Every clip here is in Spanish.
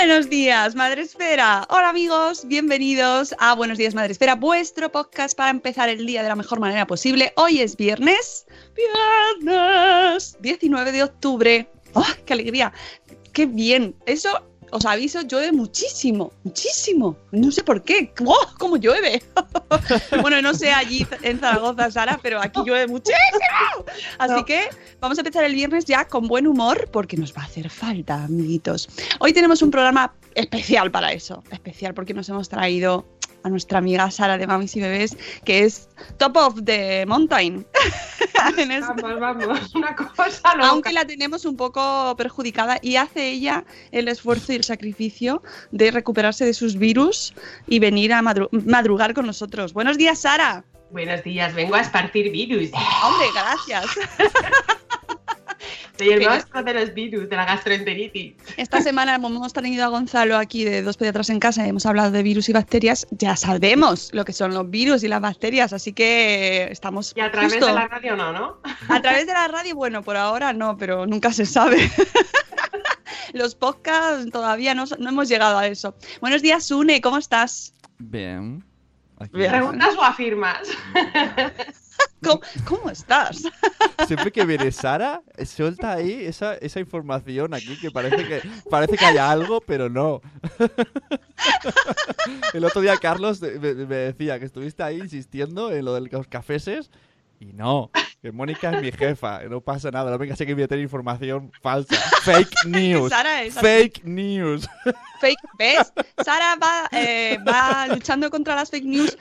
Buenos días, Madre Esfera. Hola amigos, bienvenidos a Buenos días, Madre Esfera, vuestro podcast para empezar el día de la mejor manera posible. Hoy es viernes, viernes 19 de octubre. ¡Oh, qué alegría! ¡Qué bien! Eso os aviso, llueve muchísimo, muchísimo. No sé por qué. ¡Oh, cómo llueve! bueno, no sé allí en Zaragoza, Sara, pero aquí llueve muchísimo. Así que vamos a empezar el viernes ya con buen humor porque nos va a hacer falta, amiguitos. Hoy tenemos un programa especial para eso, especial porque nos hemos traído a nuestra amiga Sara de Mamis y Bebés, que es Top of the Mountain. En Vamos, vamos, una cosa loca. aunque la tenemos un poco perjudicada y hace ella el esfuerzo y el sacrificio de recuperarse de sus virus y venir a madru- madrugar con nosotros. Buenos días, Sara. Buenos días, vengo a esparcir virus. Hombre, gracias. Soy el monstruo de los virus, de la gastroenteritis. Esta semana hemos tenido a Gonzalo aquí de dos pediatras en casa y hemos hablado de virus y bacterias. Ya sabemos lo que son los virus y las bacterias, así que estamos Y a través justo- de la radio no, ¿no? A través de la radio, bueno, por ahora no, pero nunca se sabe. Los podcasts todavía no, no hemos llegado a eso. Buenos días, Sune, ¿cómo estás? Bien. Aquí. Bien. ¿Preguntas o afirmas? ¿Cómo, estás? Siempre que viene Sara, suelta ahí esa, esa información aquí que parece que parece que haya algo, pero no. El otro día Carlos me, me decía que estuviste ahí insistiendo en lo de los cafeses y no, que Mónica es mi jefa, no pasa nada, no venga sé que voy a tener información falsa. Fake news. Sara es así. Fake news. Fake, ¿ves? Sara va, eh, va luchando contra las fake news,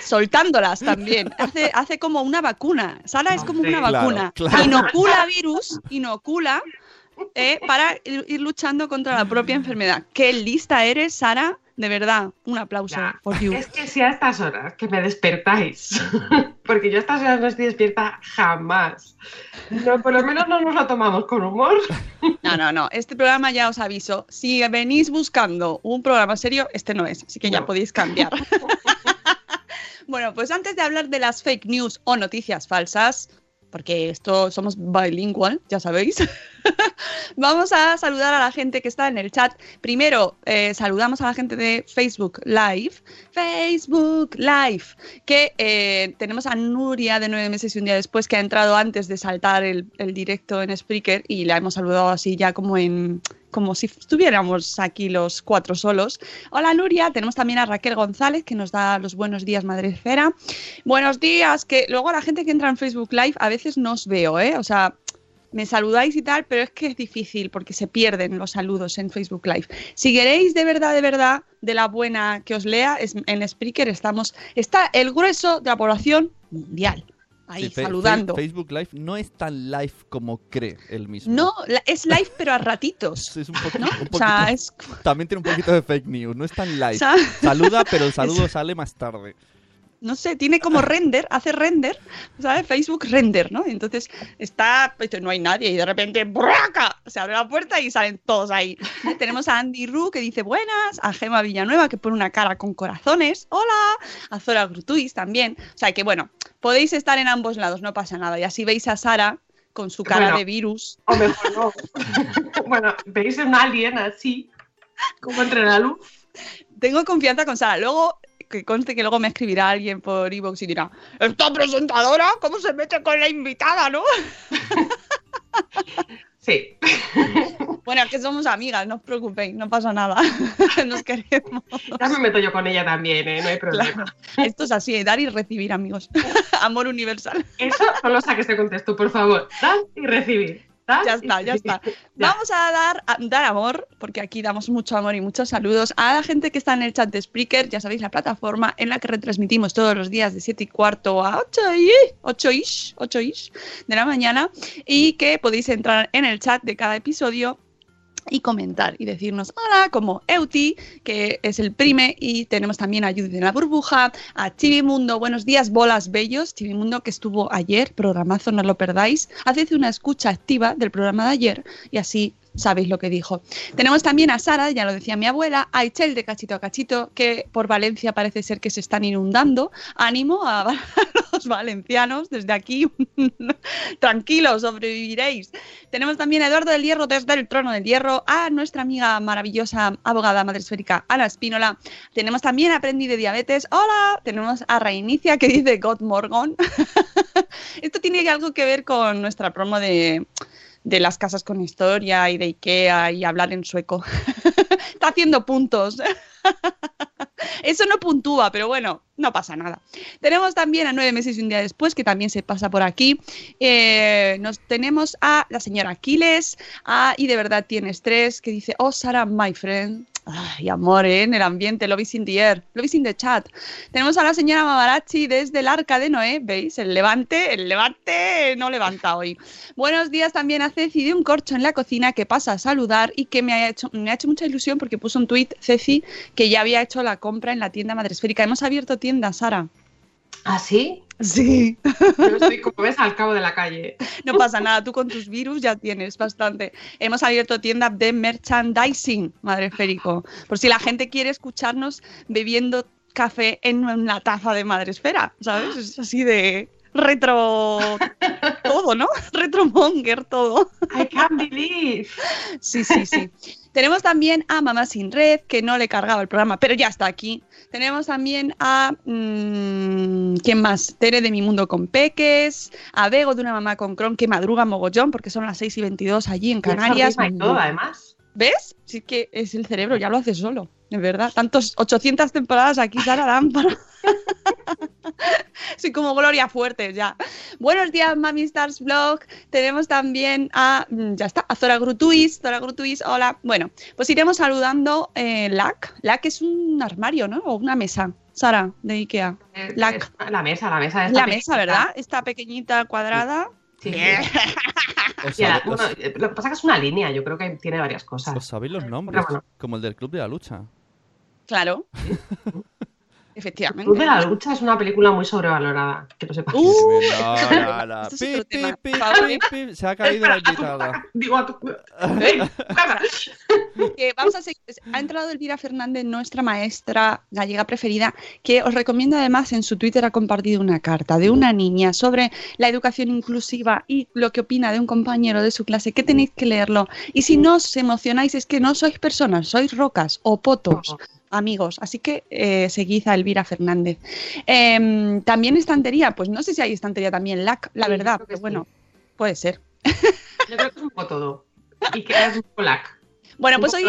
soltándolas también. Hace, hace como una vacuna. Sara es como una Claro, vacuna. claro. Inocula virus, inocula, eh, para ir, ir luchando contra la propia enfermedad. Qué lista eres, Sara. De verdad, un aplauso Ya. for you. Es que si a estas horas que me despertáis, porque yo a estas horas no estoy despierta jamás. No, por lo menos no nos lo tomamos con humor. No, no, no. Este programa ya os aviso. Si venís buscando un programa serio, este no es. Así que ya No. podéis cambiar. bueno, pues antes de hablar de las fake news o noticias falsas, porque esto somos bilingual, ya sabéis. Vamos a saludar a la gente que está en el chat. Primero, eh, saludamos a la gente de Facebook Live. Facebook Live. Que eh, tenemos a Nuria de nueve meses y un día después que ha entrado antes de saltar el, directo en Spreaker y la hemos saludado así ya como en como si estuviéramos aquí los cuatro solos. Hola Nuria, tenemos también a Raquel González que nos da los buenos días Madre Esfera. Buenos días, que luego la gente que entra en Facebook Live a veces no os veo, ¿eh? O sea, me saludáis y tal, pero es que es difícil porque se pierden los saludos en Facebook Live. Si queréis de verdad, de verdad, de la buena que os lea, es- en Spreaker estamos, está el grueso de la población mundial ahí Sí, saludando. Facebook Live no es tan live como cree él mismo. No, es live pero a ratitos. Es un poco- ¿no? un O sea, poquito- es... También tiene un poquito de fake news, no es tan live. o sea, Saluda, pero el saludo sale más tarde. No sé, tiene como render, hace render, ¿sabes? Facebook render, ¿no? Entonces está, pues, no hay nadie y de repente ¡braca! se abre la puerta y salen todos ahí. Tenemos a Andy Ru que dice buenas, a Gema Villanueva que pone una cara con corazones, hola, a Zora Grutuis también. O sea que bueno, podéis estar en ambos lados, no pasa nada. Y así veis a Sara con su cara Bueno. de virus. O mejor no. bueno, veis un alien así, como entre la luz. Tengo confianza con Sara. Luego, que conste que luego me escribirá alguien por iVoox y dirá, esta presentadora, ¿cómo se mete con la invitada, no? Sí. Bueno, es que somos amigas, no os preocupéis, no pasa nada. Nos queremos. Ya me meto yo con ella también, ¿eh? No hay problema. Claro. Esto es así, dar y recibir, amigos. Amor universal. Eso no lo saques de contexto, por favor. Dar y recibir. Ya y está, ya está. Vamos a dar, a dar amor, porque aquí damos mucho amor y muchos saludos. A la gente que está en el chat de Spreaker, ya sabéis, la plataforma en la que retransmitimos todos los días de 7 y cuarto a 8 y 8 ish, 8 ish de la mañana y que podéis entrar en el chat de cada episodio y comentar y decirnos hola como Euti, que es el prime, y tenemos también a Judith en la burbuja, a Chibi Mundo, buenos días, bolas bellos, Chibi Mundo que estuvo ayer, programazo, no lo perdáis, haced una escucha activa del programa de ayer y así sabéis lo que dijo. Tenemos también a Sara, ya lo decía mi abuela, a Ichel de Cachito a Cachito, que por Valencia parece ser que se están inundando. Ánimo a, los valencianos desde aquí. Tranquilos, sobreviviréis. Tenemos también a Eduardo del Hierro desde el Trono del Hierro, a nuestra amiga maravillosa abogada madre esférica Ana Espínola. Tenemos también a Aprendí de Diabetes. Hola. Tenemos a Reinicia que dice God Morgon. Esto tiene algo que ver con nuestra promo de, de las casas con historia y de Ikea y hablar en sueco. Está haciendo puntos. Eso no puntúa, pero bueno, no pasa nada. Tenemos también a nueve meses y un día después, que también se pasa por aquí. Eh, nos tenemos a la señora Aquiles, a Y de verdad tiene estrés, que dice, oh, Sara, my friend. Ay, amor, ¿eh? en el ambiente, is in the air, is in the chat. Tenemos a la señora Mamarachi desde el Arca de Noé, ¿veis? El levante, el levante no levanta hoy. Buenos días también a Ceci de un corcho en la cocina que pasa a saludar y que me ha hecho, me ha hecho mucha ilusión porque puso un tuit, Ceci, que ya había hecho la compra en la tienda madresférica. Hemos abierto tienda, Sara. ¿Ah, sí? Sí. Yo estoy, como ves, al cabo de la calle. No pasa nada, tú con tus virus ya tienes bastante. Hemos abierto tienda de merchandising, madre Férico. Por si la gente quiere escucharnos bebiendo café en una taza de madre esfera, ¿sabes? Es así de retro todo, ¿no? Retromonger todo. I can't believe. Sí, sí, sí. Tenemos también a Mamá Sin Red, que no le cargaba el programa, pero ya está aquí. Tenemos también a. mm, ¿Quién más? Tere de Mi Mundo con Peques. A Bego de una mamá con Cron, que madruga mogollón, porque son las 6 y 22 allí en Canarias. Y todo, además. ¿Ves? Sí que es el cerebro, ya lo hace solo, de verdad. Tantos 800 temporadas aquí, Sara dan para... Soy como Gloria Fuertes ya. Buenos días, Mami Stars Vlog. Tenemos también a, mm, ya está, a Zora Grutuis. Zora Grutuis, hola. Bueno, pues iremos saludando eh, LAC. LAC es un armario, ¿no? O una mesa, Sara, de Ikea. Eh, La- es- La mesa, la mesa. esta La mesa, pequeñita. ¿verdad? Esta pequeñita cuadrada. Sí. Bien. ¿Os, Y la- sabe- bueno, os- eh, lo que pasa es que es una línea, yo creo que tiene varias cosas. os sabéis los nombres? Como el del Club de la Lucha. Claro. Club Efectivamente. de la Lucha es una película muy sobrevalorada, que lo sepas. Uh, No, no, no. Esto es Pi, pi, pi. Se ha caído la invitada. Digo a que vamos a seguir. Ha entrado Elvira Fernández, nuestra maestra gallega preferida, que os recomiendo además en su Twitter ha compartido una carta de una niña sobre la educación inclusiva y lo que opina de un compañero de su clase, que tenéis que leerlo. Y si no os emocionáis, es que no sois personas, sois rocas o potos. Amigos, así que eh, seguid a Elvira Fernández. Em, también estantería, pues no sé si hay estantería también, LAC, la Sí, verdad, pero sí. bueno, puede ser. Yo creo que es un poco todo. Y que es un poco lac. Bueno, pues hoy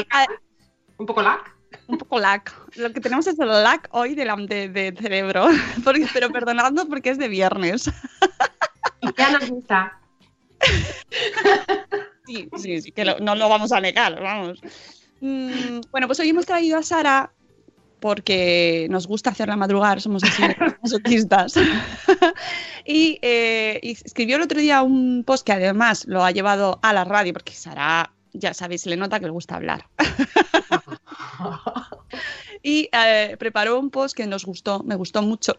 ¿Un poco lac? un poco lag. Lo que tenemos es el lag hoy de, la- de- de cerebro. Porque- pero perdonadnos porque es de viernes. ¿Y qué nos gusta? Sí, sí, sí, que lo- no lo vamos a negar, vamos. Mm, bueno, pues hoy hemos traído a Sara porque nos gusta hacerla madrugar, somos así masoquistas. y, eh, y escribió el otro día un post que además lo ha llevado a la radio, porque Sara, ya sabéis, le nota que le gusta hablar. y eh, preparó un post que nos gustó, me gustó mucho.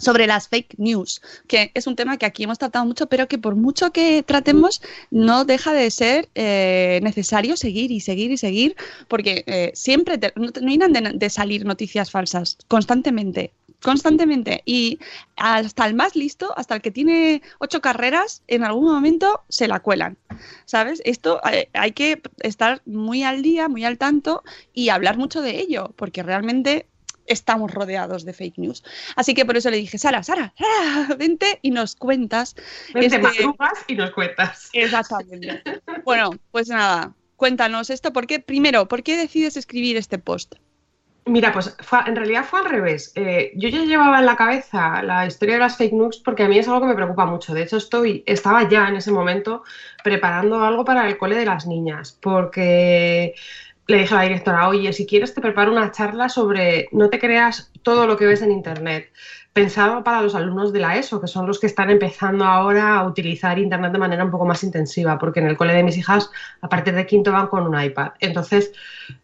Sobre las fake news, que es un tema que aquí hemos tratado mucho, pero que por mucho que tratemos, no deja de ser eh, necesario seguir y seguir y seguir, porque eh, siempre no de, de salir noticias falsas, constantemente, constantemente. Y hasta el más listo, hasta el que tiene ocho carreras, en algún momento se la cuelan. ¿Sabes? Esto eh, hay que estar muy al día, muy al tanto y hablar mucho de ello, porque realmente estamos rodeados de fake news. Así que por eso le dije, Sara, Sara, Sara, vente y nos cuentas. Vente, este- y nos cuentas. Exactamente. bueno, pues nada, cuéntanos esto. ¿Por qué, primero, por qué decides escribir este post? Mira, pues fue- en realidad fue al revés. Eh, yo ya llevaba en la cabeza la historia de las fake news porque a mí es algo que me preocupa mucho. De hecho, estoy, estaba ya en ese momento preparando algo para el cole de las niñas, porque le dije a la directora, oye, si quieres te preparo una charla sobre no te creas todo lo que ves en Internet. Pensado para los alumnos de la ESO, que son los que están empezando ahora a utilizar Internet de manera un poco más intensiva, porque en el cole de mis hijas, a partir de quinto, van con un iPad. Entonces,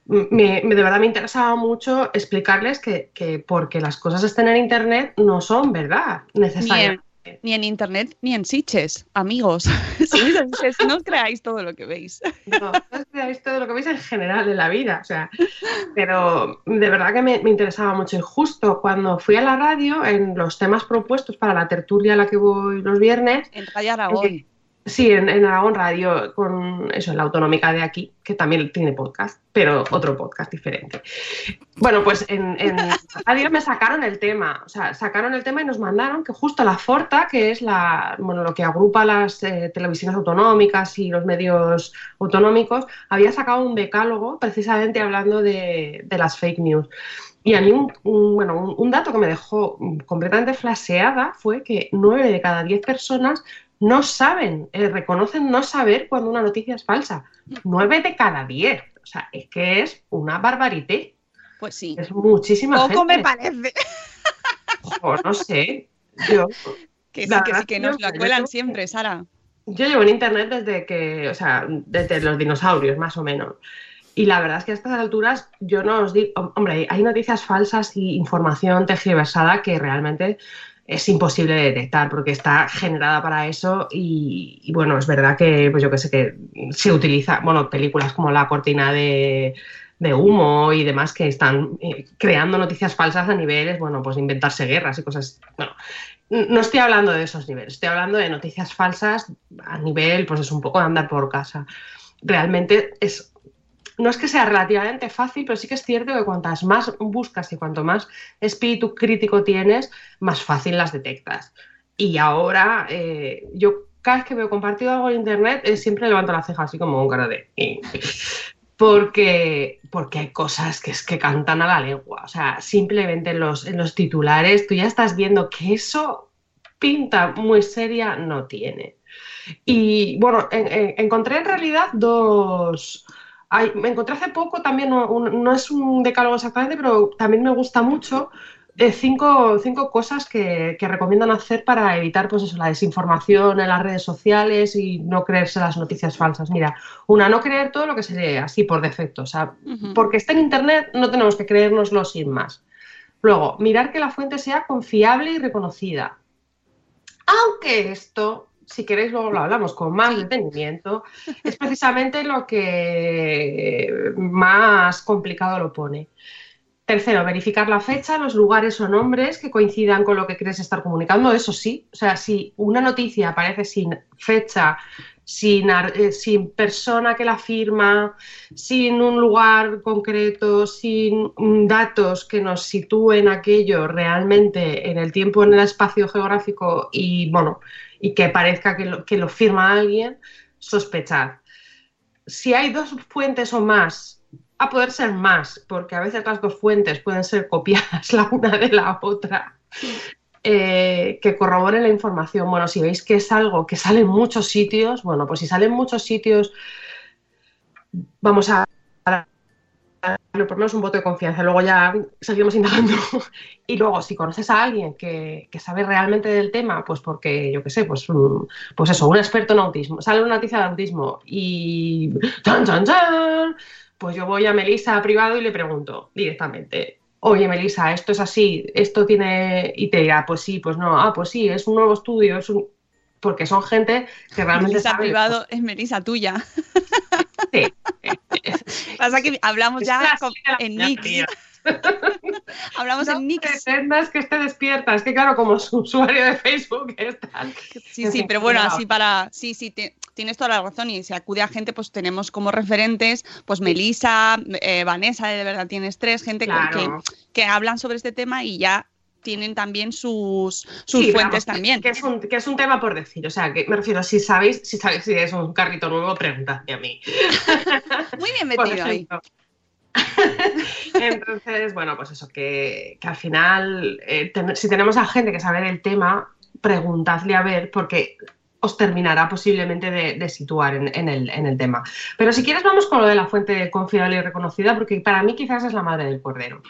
me, me- de verdad me interesaba mucho explicarles que, que porque las cosas estén en Internet no son verdad necesariamente. Ni en internet ni en Siches, amigos. si Sitges, no os creáis todo lo que veis. No, no habéis todo lo que veis en general en la vida, o sea, pero de verdad que me, me interesaba mucho. Y justo cuando fui a la radio, en los temas propuestos para la tertulia a la que voy los viernes, En Radio Aragón. Sí, en, en Aragón Radio, con eso, en la autonómica de aquí, que también tiene podcast, pero otro podcast diferente. Bueno, pues en, radio me sacaron el tema, o sea, sacaron el tema y nos mandaron que justo la Forta, que es la, bueno, lo que agrupa las eh, televisiones autonómicas y los medios autonómicos, había sacado un decálogo precisamente hablando de, las fake news. Y a mí un, un- bueno, un, dato que me dejó completamente flaseada fue que nueve de cada diez personas no saben, eh, reconocen no saber cuando una noticia es falsa. Nueve de cada diez. O sea, es que es una barbarité. Pues sí. Es muchísima Poco me parece. Jo, no sé. Yo, Que sí, que sí, que nos yo- cuelan siempre, Sara. yo llevo en internet desde que, o sea, desde los dinosaurios, más o menos. Y la verdad es que a estas alturas yo no os digo, hombre, hay noticias falsas y información tergiversada que realmente es imposible de detectar porque está generada para eso y, bueno, es verdad que, pues yo que sé, que se utiliza, bueno, películas como La cortina de, de humo y demás que están eh, creando noticias falsas a niveles, bueno, pues inventarse guerras y cosas, bueno, no estoy hablando de esos niveles, estoy hablando de noticias falsas a nivel, pues es un poco de andar por casa. Realmente es, no es que sea relativamente fácil, pero sí que es cierto que cuantas más buscas y cuanto más espíritu crítico tienes, más fácil las detectas. Y ahora, eh, yo cada vez que veo compartido algo en internet, eh, siempre levanto la ceja así como un cara de... "Eh". Porque, porque hay cosas que es que cantan a la lengua. O sea, simplemente en los, en los titulares tú ya estás viendo que eso pinta muy seria no tiene. Y bueno, en- en- encontré en realidad dos. Me encontré hace poco también, no, un- no es un decálogo exactamente, pero también me gusta mucho. eh, cinco, cinco cosas que, que recomiendan hacer para evitar pues eso, la desinformación en las redes sociales y no creerse las noticias falsas. Mira, una, no creer todo lo que se lee así por defecto. O sea, porque está en Internet no tenemos que creérnoslo sin más. Luego, mirar que la fuente sea confiable y reconocida. Aunque esto, si queréis, luego lo hablamos con más detenimiento, es precisamente lo que más complicado lo pone. Tercero, verificar la fecha, los lugares o nombres que coincidan con lo que quieres estar comunicando. Eso sí, o sea, si una noticia aparece sin fecha, sin, eh, sin persona que la firma, sin un lugar concreto, sin datos que nos sitúen aquello realmente en el tiempo, en el espacio geográfico y bueno, y que parezca que lo, que lo firma alguien, sospechar. Si hay dos fuentes o más, a poder ser más, porque a veces las dos fuentes pueden ser copiadas la una de la otra, eh, que corroboren la información. Bueno, si veis que es algo que sale en muchos sitios, bueno, pues si sale en muchos sitios, vamos a por menos un voto de confianza. Luego ya seguimos indagando. Y luego, si conoces a alguien que, que sabe realmente del tema, pues porque, yo qué sé, pues, mm, pues eso, un experto en autismo, sale una noticia de autismo y ¡chan, chan, chan! Pues yo voy a Melissa privado y le pregunto directamente, oye, Melissa, esto es así, esto tiene, y te dirá, pues sí, pues no, ah, pues sí, es un nuevo estudio, es un... Porque son gente que realmente Melissa sabe. privado es Melissa tuya. Sí. Pasa que hablamos ya con- en fría. Hablamos No en Nix. pretendas que esté despierta. Es que, claro, como su usuario de Facebook es tal. Sí, sí, pero bueno, así para. Sí, sí, te- tienes toda la razón. Y si acude a gente, pues tenemos como referentes, pues Melissa, eh, Vanessa, de verdad tienes tres, gente Claro. que, que hablan sobre este tema y ya tienen también sus, sus Sí, fuentes vamos, también. Que es, un, que es un tema por decir. O sea, que me refiero, si sabéis, si sabéis si es un carrito nuevo, preguntadme a mí. Muy bien metido ahí. Entonces, bueno, pues eso, que, que al final, eh, ten- si tenemos a gente que sabe del tema, preguntadle a ver, porque os terminará posiblemente de, de situar en, en el, en el tema. Pero si quieres, vamos con lo de la fuente confiable y reconocida, porque para mí quizás es la madre del cordero.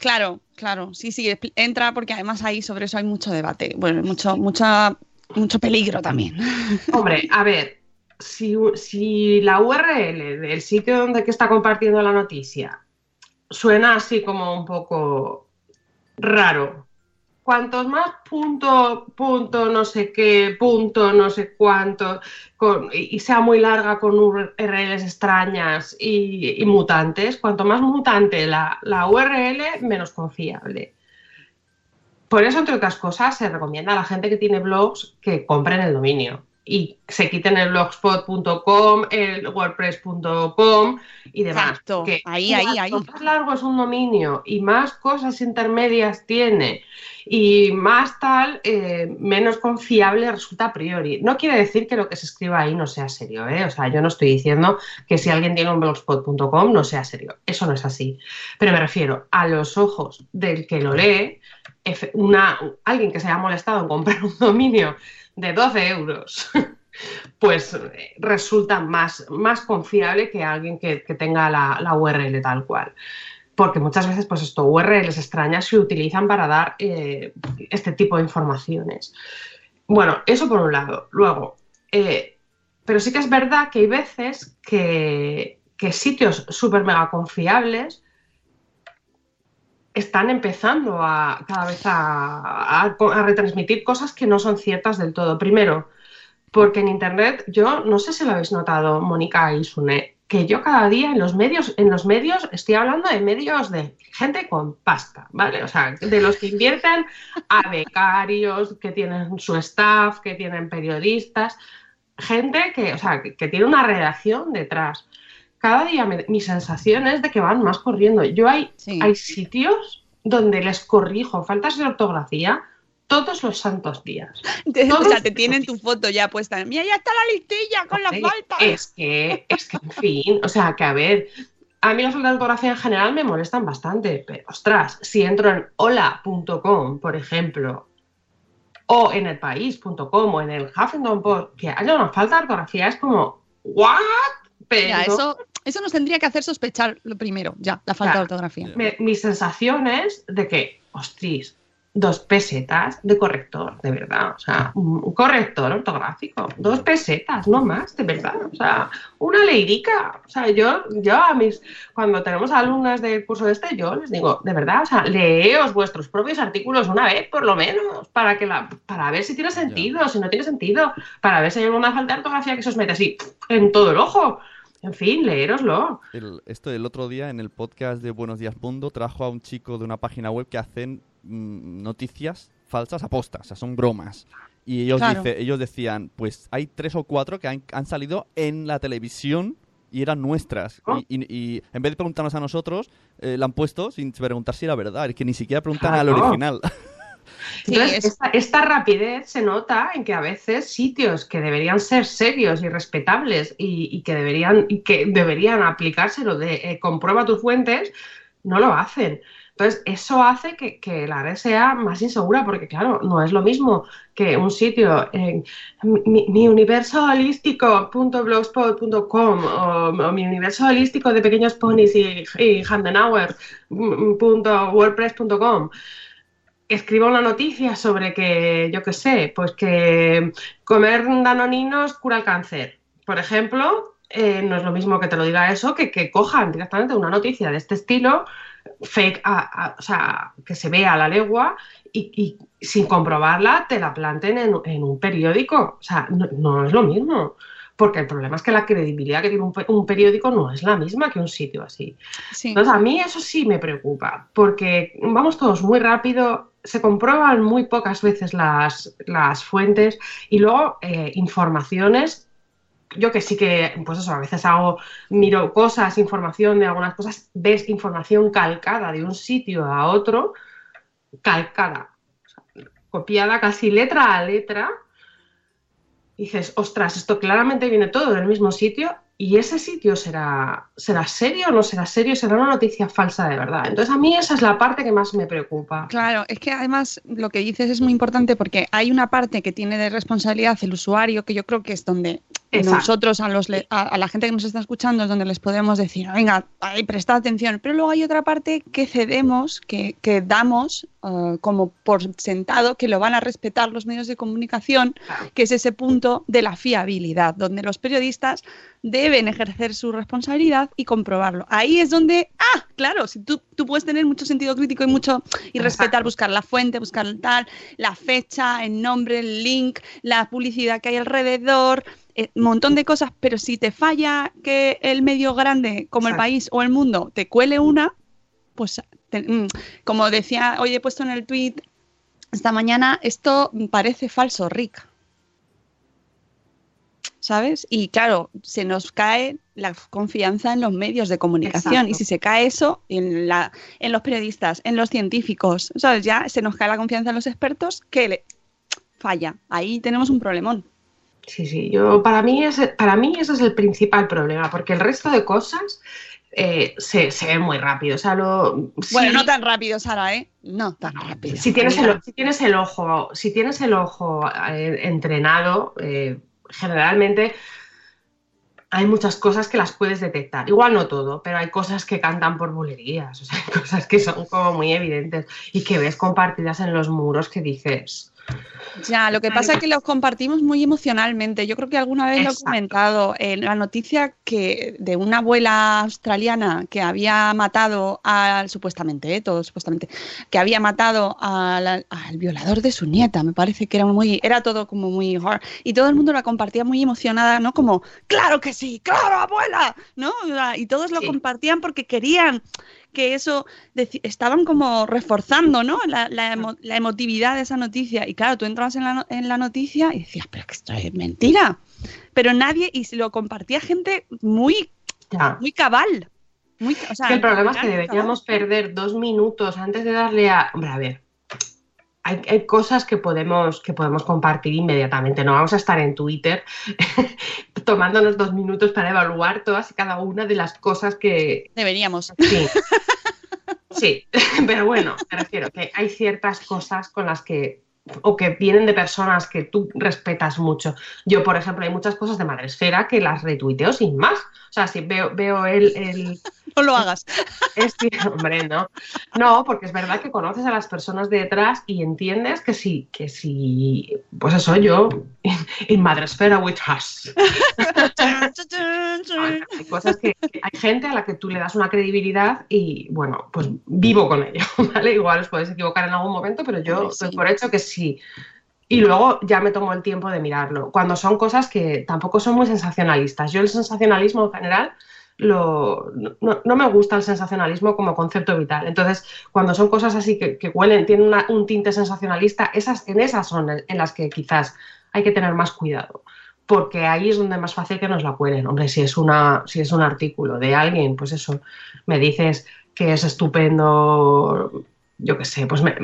Claro, claro. Sí, sí, entra porque además ahí sobre eso hay mucho debate. Bueno, mucho, mucha, mucho peligro también. Hombre, a ver, si, si la URL del sitio donde que está compartiendo la noticia suena así como un poco raro, cuantos más punto, punto, no sé qué, punto, no sé cuánto, y sea muy larga con URLs extrañas y, y mutantes, cuanto más mutante la, la URL, menos confiable. Por eso, entre otras cosas, se recomienda a la gente que tiene blogs que compren el dominio y se quiten el blogspot.com, el wordpress.com y demás. Exacto. Que Ahí, ahí, ahí. cuanto más largo es un dominio y más cosas intermedias tiene y más tal, eh, menos confiable resulta a priori. No quiere decir que lo que se escriba ahí no sea serio, ¿eh? O sea, yo no estoy diciendo que si alguien tiene un blogspot.com no sea serio. Eso no es así. Pero me refiero a los ojos del que lo lee, una, alguien que se haya molestado en comprar un dominio de 12 euros, pues eh, resulta más, más confiable que alguien que, que tenga la, la URL tal cual. Porque muchas veces, pues esto, URLs extrañas se utilizan para dar eh, este tipo de informaciones. Bueno, eso por un lado. Luego, eh, pero sí que es verdad que hay veces que, que sitios súper mega confiables están empezando a cada vez a, a- retransmitir cosas que no son ciertas del todo. Primero, porque en internet, yo no sé si lo habéis notado, Mónica y que yo cada día en los medios, en los medios, estoy hablando de medios de gente con pasta, ¿vale? O sea, de los que invierten a becarios, que tienen su staff, que tienen periodistas, gente que, o sea, que tiene una redacción detrás. Cada día me- mi sensación es de que van más corriendo. Yo hay, Sí. hay sitios donde les corrijo faltas de ortografía todos los santos días. O sea, te tienen tu foto ya puesta. Mira, ya está la listilla con las faltas. Es que, es que, en fin, o sea, que a ver, a mí las faltas de ortografía en general me molestan bastante, pero ostras, si entro en hola.com, por ejemplo, o en elpaís.com o en el Huffington Post, que haya una falta de ortografía es como, ¿what? Pero eso, eso nos tendría que hacer sospechar lo primero, ya, la falta Claro. de ortografía. me- mi sensación es de que, ostras, dos pesetas de corrector, de verdad. O sea, un corrector ortográfico. Dos pesetas, no más, de verdad. O sea, una leirica. O sea, yo, yo a mis, cuando tenemos alumnas del curso de este, yo les digo, de verdad, o sea, leeos vuestros propios artículos una vez, por lo menos, para que la, para ver si tiene sentido, si no tiene sentido, para ver si hay alguna falta de ortografía que se os mete así en todo el ojo. En fin, leéroslo. El- esto el otro día en el podcast de Buenos Días Mundo trajo a un chico de una página web que hacen mm, noticias falsas apostas, o sea, son bromas. Y ellos, Claro. dice- ellos decían, pues hay tres o cuatro que han, han salido en la televisión y eran nuestras. Oh. Y, y- y en vez de preguntarnos a nosotros, eh, la han puesto sin preguntar si era verdad. Es que ni siquiera preguntan al Claro. Sí, Entonces, es- esta, esta rapidez se nota en que a veces sitios que deberían ser serios y respetables y, y que, deberían, y que deberían aplicárselo de eh, comprueba tus fuentes, no lo hacen. Entonces, eso hace que, que la red sea más insegura, porque claro, no es lo mismo que un sitio en mi, mi universo holístico.blogspot.com o, o mi universo holístico de pequeños ponis y, y Handenauer mm, punto wordpress.com escriba una noticia sobre que, yo qué sé, pues que comer danoninos cura el cáncer. Por ejemplo, eh, no es lo mismo que te lo diga eso que que cojan directamente una noticia de este estilo, fake, o sea, que se vea a la legua y, sin comprobarla te la planten en, un periódico. O sea, no, es lo mismo. Porque el problema es que la credibilidad que tiene un, periódico no es la misma que un sitio así. Entonces, a mí eso sí me preocupa, porque vamos todos muy rápido, se comprueban muy pocas veces las, las fuentes y luego eh, informaciones. Yo que sí que, pues eso, a veces hago, miro cosas, información de algunas cosas, ves información calcada de un sitio a otro, calcada, copiada casi letra a letra, dices, ostras, esto claramente viene todo del mismo sitio y ese sitio será, será serio o no será serio, será una noticia falsa de verdad. Entonces a mí esa es la parte que más me preocupa. Claro, es que además lo que dices es muy importante porque hay una parte que tiene de responsabilidad el usuario que yo creo que es donde nosotros, a, los, a, la gente que nos está escuchando, es donde les podemos decir, venga, ahí, presta atención. Pero luego hay otra parte que cedemos, que, que damos eh, como por sentado que lo van a respetar los medios de comunicación, que es ese punto de la fiabilidad, donde los periodistas deben ejercer su responsabilidad y comprobarlo. Ahí es donde, ah, claro, si tú, tú puedes tener mucho sentido crítico y mucho y respetar, buscar la fuente, buscar el tal, la fecha, el nombre, el link, la publicidad que hay alrededor, eh, montón de cosas, pero si te falla que el medio grande como el país o el mundo te cuele una, pues mm, como decía, hoy he puesto en el tweet esta mañana, esto parece falso, Rick. ¿Sabes? Y claro, se nos cae la confianza en los medios de comunicación. Y si se cae eso en, la, en los periodistas, en los científicos, ¿sabes? Ya se nos cae la confianza en los expertos que le falla. Ahí tenemos un problemón. Sí, sí, yo para mí, ese, para mí ese es el principal problema, porque el resto de cosas eh, se, se ven muy rápido. O sea, lo, bueno, no tan rápido, Sara, ¿eh? No tan rápido. Si tienes el, si tienes el ojo, si tienes el ojo eh, entrenado, eh, generalmente hay muchas cosas que las puedes detectar. Igual no todo, pero hay cosas que cantan por bulerías, o sea, hay cosas que son como muy evidentes y que ves compartidas en los muros que dices, ya, lo que pasa es que los compartimos muy emocionalmente. Yo creo que alguna vez lo he comentado. en la noticia que de una abuela australiana que había matado al, supuestamente, ¿eh? todo supuestamente, que había matado al, violador de su nieta, me parece que era muy, era todo como muy hard. Y todo el mundo la compartía muy emocionada, ¿no? Como, claro que sí, claro, abuela, ¿no? Y todos lo compartían porque querían que eso estaban como reforzando ¿no? La, emotividad de esa noticia. Y claro, tú entrabas en la, en la noticia y decías, pero que esto es mentira. Pero nadie, y lo compartía gente muy, muy cabal. Muy, el problema es que deberíamos perder dos minutos antes de darle a. Hombre, a ver, hay, cosas que podemos, que podemos compartir inmediatamente. No vamos a estar en Twitter tomándonos dos minutos para evaluar todas y cada una de las cosas que... Deberíamos. Sí. Sí, pero bueno, me refiero que hay ciertas cosas con las que o que vienen de personas que tú respetas mucho. Yo, por ejemplo, hay muchas cosas de Madresfera que las retuiteo sin más. O sea, si veo, veo el, No lo hagas. Es hombre, no. No, porque es verdad que conoces a las personas detrás y entiendes que sí, que sí, pues eso yo, en Madresfera with us. hay cosas que, hay gente a la que tú le das una credibilidad y, bueno, pues vivo con ello, ¿vale? Igual os podéis equivocar en algún momento, pero yo doy por hecho que sí. Y luego ya me tomo el tiempo de mirarlo. Cuando son cosas que tampoco son muy sensacionalistas. Yo el sensacionalismo en general lo, no, me gusta el sensacionalismo como concepto vital. Entonces, cuando son cosas así que, huelen, tienen un tinte sensacionalista, esas, en esas son en las que quizás hay que tener más cuidado. Porque ahí es donde es más fácil que nos la cuelen. Hombre, si es, una, si es un artículo de alguien, pues eso, me dices que es estupendo, yo qué sé, pues me,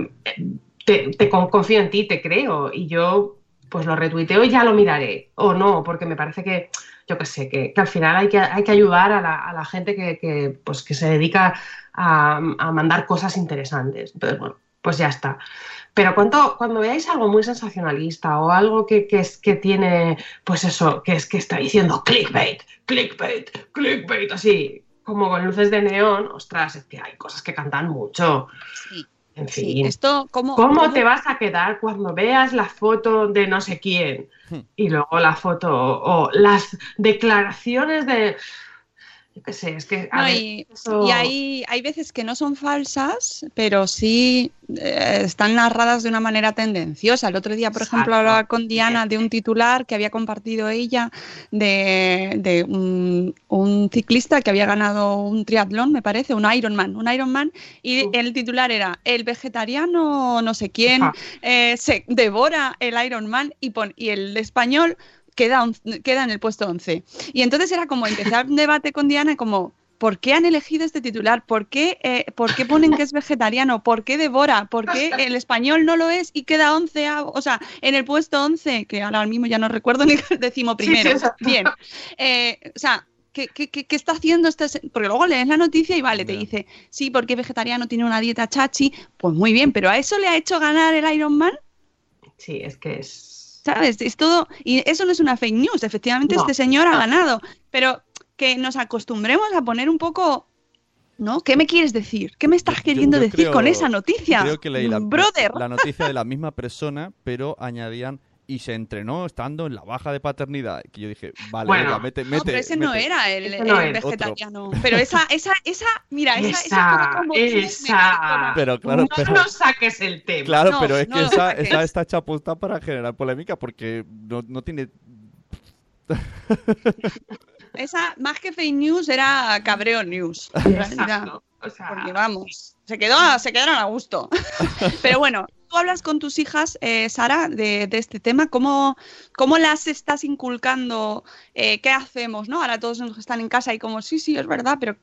te, confío en ti, te creo. Y yo pues lo retuiteo y ya lo miraré. O no, porque me parece que, yo qué sé, que, al final hay que, hay que ayudar a la, a gente que, pues, que se dedica a, mandar cosas interesantes. Entonces, bueno, pues ya está. Pero cuando, cuando veáis algo muy sensacionalista o algo que, es, que tiene, pues eso, que es que está diciendo clickbait, clickbait, clickbait, así, como con luces de neón, ostras, es que hay cosas que cantan mucho. Sí. En fin, esto, ¿cómo, te vas a quedar cuando veas la foto de no sé quién? Hmm. Y luego la foto o las declaraciones de... Yo qué sé, es que. a No, ver, y, eso- y hay, hay veces que no son falsas, pero sí eh, están narradas de una manera tendenciosa. El otro día, por ejemplo, hablaba con Diana de un titular que había compartido ella de, de un, un ciclista que había ganado un triatlón, me parece, un Ironman, un Ironman, y el titular era el vegetariano no sé quién eh, se devora el Ironman y, pon- y el español queda, on- queda en el puesto 11. Y entonces era como empezar un debate con Diana como, ¿por qué han elegido este titular? ¿Por qué, eh, ¿por qué ponen que es vegetariano? ¿Por qué devora? ¿Por qué el español no lo es y queda 11? o sea, en el puesto 11, que ahora mismo ya no recuerdo ni el Sí, sí, primero. Bien. Eh, o sea, ¿qué, qué, qué- qué está haciendo este? Porque luego lees la noticia y vale, te dice, sí, porque es vegetariano, tiene una dieta chachi. Pues muy bien, pero ¿a eso le ha hecho ganar el Ironman? Sí, es que es. ¿Sabes? Es todo. Y eso no es una fake news. Efectivamente, No. este señor ha ganado. Pero que nos acostumbremos a poner un poco. ¿No? ¿Qué me quieres decir? ¿Qué me estás Yo- queriendo yo decir creo- con esa noticia? Creo que leí la, Brother. la noticia de la misma persona, pero añadían y se entrenó estando en la baja de paternidad. Que yo dije, vale, Bueno. venga, mete, no, mete. pero ese no era el, no vegetariano. Pero esa, esa, esa, mira, esa, esa, Esa, esa. Pero claro, no pero- nos saques el tema. Claro, No, pero es no que esa, esa está hecha aposta para generar polémica porque no, no tiene... Esa, más que fake news, era cabreo news. En realidad. Exacto. O sea, Porque vamos, se, quedó, se quedaron a gusto. Pero bueno, tú hablas con tus hijas, eh, Sara, de, de este tema. ¿Cómo, cómo las estás inculcando? Eh, ¿Qué hacemos? ¿no? Ahora todos nos están en casa y como, sí, sí, es verdad, pero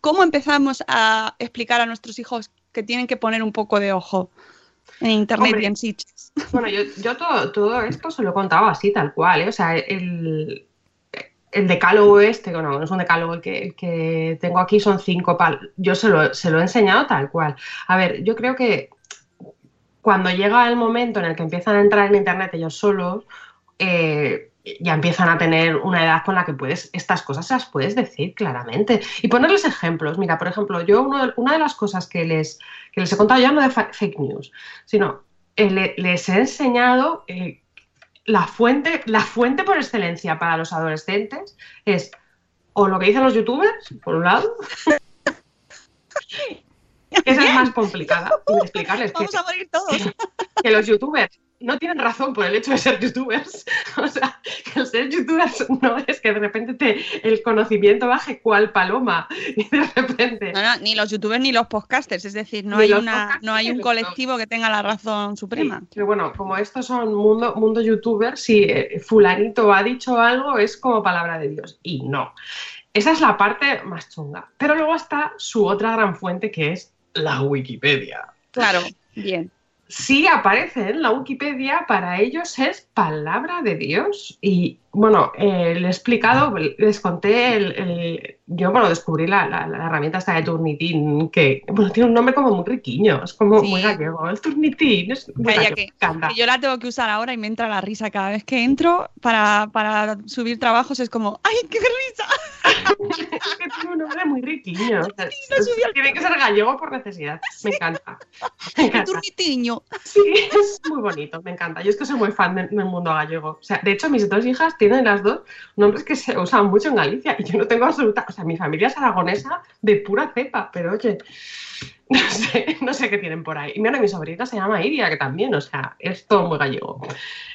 ¿cómo empezamos a explicar a nuestros hijos que tienen que poner un poco de ojo en Internet Hombre. y en sitios? Bueno, yo, yo todo, todo esto se lo he contado así, tal cual, ¿eh? O sea, el, el decálogo este, bueno, no es un decálogo el que, que tengo aquí, son cinco pal. Yo se lo, se lo he enseñado tal cual. A ver, yo creo que cuando llega el momento en el que empiezan a entrar en Internet ellos solos, eh, ya empiezan a tener una edad con la que puedes, estas cosas las puedes decir claramente. Y ponerles ejemplos. Mira, por ejemplo, yo una de las cosas que les, que les he contado ya no de fa- fake news, sino eh, le- les he enseñado eh, la fuente, la fuente por excelencia para los adolescentes es o lo que dicen los youtubers, por un lado, esa es más complicada, y explicarles que, Vamos a morir todos. que los youtubers no tienen razón por el hecho de ser youtubers. O sea, que el ser youtubers no es que de repente te, el conocimiento baje cual paloma y de repente... No, no, ni los youtubers ni los podcasters, es decir, no Ni hay, una, no hay un los- colectivo que tenga la razón suprema. Sí, pero bueno, como estos son mundo, mundo youtuber, si eh, fulanito ha dicho algo es como palabra de Dios. Y no. Esa es la parte más chunga. Pero luego está su otra gran fuente que es la Wikipedia. Claro, bien. Sí aparece en la Wikipedia, para ellos es palabra de Dios. Y bueno, eh, le he explicado, les conté, el, el- yo bueno, descubrí la, la- la herramienta esta de Turnitin, que bueno, tiene un nombre como muy riquiño, es como Sí. muy gallego. El Turnitin es muy Calla, gallego, que- me encanta. Que yo la tengo que usar ahora y me entra la risa cada vez que entro para, para subir trabajos. Es como, ¡ay, qué risa! Que tiene un nombre muy riquiño. o sea, tiene que ser gallego por necesidad. Me encanta. Me. Sí, es muy bonito, me encanta. Yo es que soy muy fan del, del mundo gallego. O sea, de hecho, mis dos hijas tienen las dos nombres que se usan mucho en Galicia y yo no tengo absoluta. O sea, mi familia es aragonesa de pura cepa, pero oye, no sé, no sé qué tienen por ahí. Y mira, mi sobrina se llama Iria, que también, o sea, es todo muy gallego.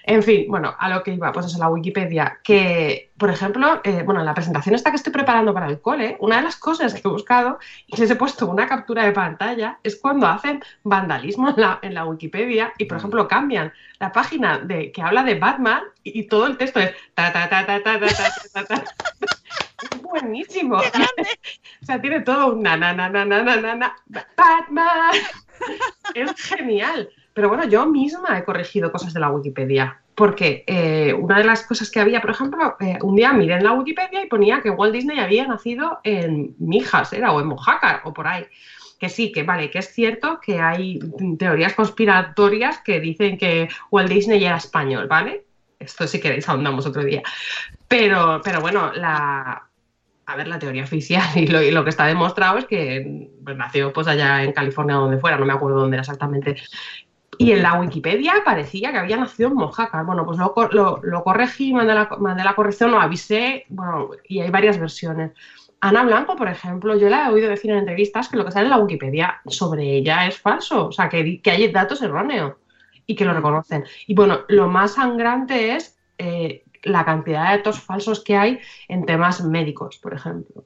En fin, bueno, a lo que iba, pues eso, la Wikipedia, que, por ejemplo, eh, bueno, en la presentación esta que estoy preparando para el cole, una de las cosas que he buscado y les he puesto una captura de pantalla es cuando hacen vandalismo en la, en la Wikipedia y, por ejemplo, cambian la página de, que habla de Batman y, y todo el texto es ta ta ta ta ta ta ta ta, ta. Es buenísimo. ¡Qué grande! o sea, tiene todo un na, na, na, na, na, na, na, Batman. es genial. Pero bueno, yo misma he corregido cosas de la Wikipedia. Porque eh, una de las cosas que había, por ejemplo, eh, un día miré en la Wikipedia y ponía que Walt Disney había nacido en Mijas, era, o en Mojácar, o por ahí que sí, que vale, que es cierto que hay teorías conspiratorias que dicen que Walt Disney era español, ¿vale? Esto si queréis ahondamos otro día. Pero, pero bueno, la, a ver, la teoría oficial y lo, y lo que está demostrado es que pues, nació pues allá en California donde fuera, no me acuerdo dónde era exactamente. Y en la Wikipedia parecía que había nacido en Mojácar. Bueno, pues lo, lo, lo corregí, mandé la, mandé la corrección, lo avisé, bueno, y hay varias versiones. Ana Blanco, por ejemplo, yo la he oído decir en entrevistas que lo que sale en la Wikipedia sobre ella es falso, o sea, que, que hay datos erróneos y que lo reconocen. Y bueno, lo más sangrante es eh, la cantidad de datos falsos que hay en temas médicos, por ejemplo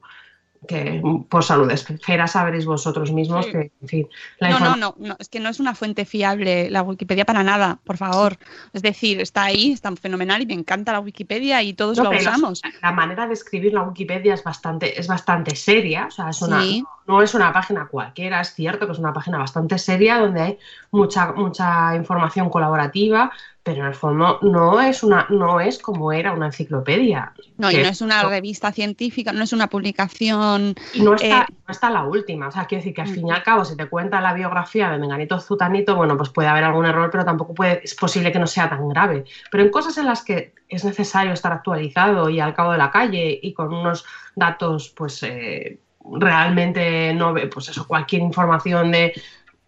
que por salud esfera sabréis vosotros mismos que, en fin. no, no, no, no, es que no es una fuente fiable la Wikipedia para nada, por favor. Es decir, está ahí, está fenomenal y me encanta la Wikipedia y todos lo usamos. La, manera de escribir la Wikipedia es bastante, es bastante seria, o sea, es una, no es una página cualquiera, es cierto que es una página bastante seria donde hay mucha, mucha información colaborativa, pero en el fondo no es una no es como era una enciclopedia. No, y no es una revista científica, no es una publicación. no está, eh, no está la última. O sea, quiero decir que al fin y al cabo, si te cuenta la biografía de Menganito Zutanito, bueno, pues puede haber algún error, pero tampoco puede, es posible que no sea tan grave. Pero en cosas en las que es necesario estar actualizado y al cabo de la calle y con unos datos, pues eh, realmente no, pues eso, cualquier información de